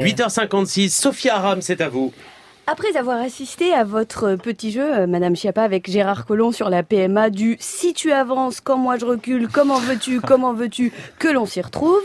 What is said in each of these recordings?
8h56, Sophia Aram, c'est à vous. Après avoir assisté à votre petit jeu, euh, Madame Chiappa, avec Gérard Collomb sur la PMA du Si tu avances, quand moi je recule, comment veux-tu, comment veux-tu que l'on s'y retrouve,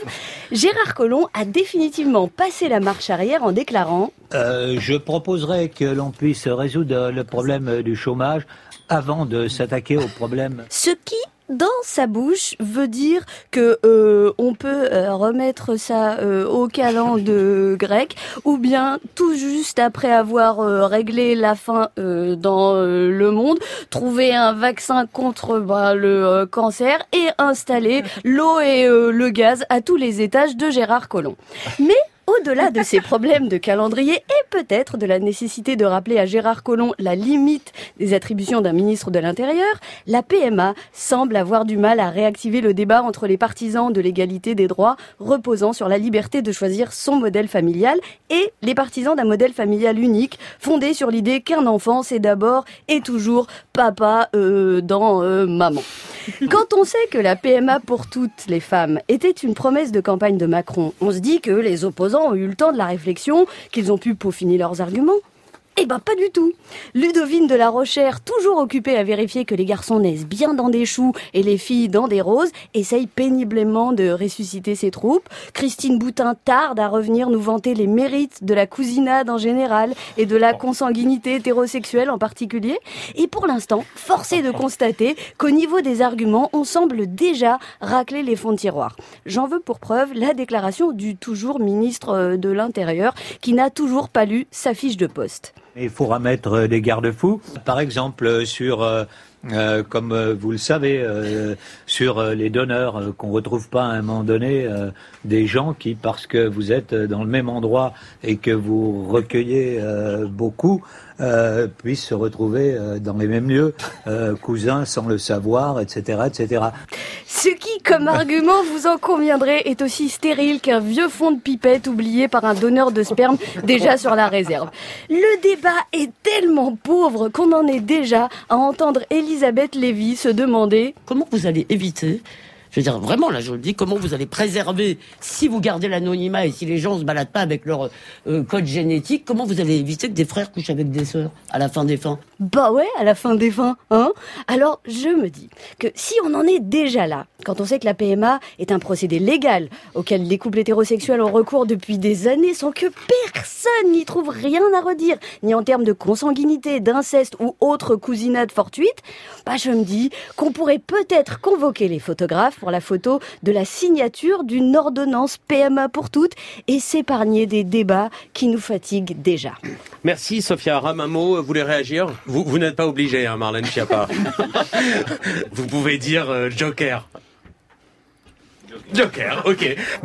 Gérard Collomb a définitivement passé la marche arrière en déclarant Euh, je proposerais que l'on puisse résoudre le problème du chômage avant de s'attaquer au problème. ce qui dans sa bouche veut dire que euh, on peut euh, remettre ça euh, au calende grec ou bien tout juste après avoir euh, réglé la faim dans le monde trouver un vaccin contre bah, le cancer et installer l'eau et le gaz à tous les étages de Gérard Collomb. Mais au-delà de ces problèmes de calendrier et peut-être de la nécessité de rappeler à Gérard Collomb la limite des attributions d'un ministre de l'Intérieur, la PMA semble avoir du mal à réactiver le débat entre les partisans de l'égalité des droits reposant sur la liberté de choisir son modèle familial et les partisans d'un modèle familial unique fondé sur l'idée qu'un enfant c'est d'abord et toujours papa euh, dans euh, maman. Quand on sait que la PMA pour toutes les femmes était une promesse de campagne de Macron, on se dit que les opposants ont eu le temps de la réflexion, qu'ils ont pu peaufiner leurs arguments. Eh ben pas du tout. Ludovine de la Rochère, toujours occupée à vérifier que les garçons naissent bien dans des choux et les filles dans des roses, essaye péniblement de ressusciter ses troupes. Christine Boutin tarde à revenir nous vanter les mérites de la cousinade en général et de la consanguinité hétérosexuelle en particulier. Et pour l'instant, force est de constater qu'au niveau des arguments, on semble déjà racler les fonds de tiroir. J'en veux pour preuve la déclaration du toujours ministre euh, de l'Intérieur qui n'a toujours pas lu sa fiche de poste. Il faudra mettre des garde-fous. Par exemple, sur, euh, comme euh, vous le savez, euh, sur euh, les donneurs, euh, qu'on retrouve pas à un moment donné euh, des gens qui, parce que vous êtes dans le même endroit et que vous recueillez beaucoup, puissent se retrouver dans les mêmes lieux, cousins sans le savoir, etc., etc. Ce qui, comme argument, vous en conviendrez, est aussi stérile qu'un vieux fond de pipette oublié par un donneur de sperme déjà sur la réserve. Le débat est tellement pauvre qu'on en est déjà à entendre Elisabeth Lévy se demander comment vous allez éviter je veux dire, vraiment, là, je le dis, comment vous allez préserver, si vous gardez l'anonymat et si les gens se baladent pas avec leur euh, code génétique, comment vous allez éviter que des frères couchent avec des sœurs à la fin des fins? Bah ouais, à la fin des fins, hein. Alors, je me dis que si on en est déjà là, quand on sait que la PMA est un procédé légal auquel les couples hétérosexuels ont recours depuis des années sans que personne n'y trouve rien à redire, ni en termes de consanguinité, d'inceste ou autre cousinade fortuite, bah je me dis qu'on pourrait peut-être convoquer les photographes pour la photo de la signature d'une ordonnance PMA pour toutes et s'épargner des débats qui nous fatiguent déjà. Merci Sophia Aram, un mot, vous voulez réagir? Vous, vous n'êtes pas obligé, hein, Marlène Schiappa. vous pouvez dire euh, Joker. Joker, ok.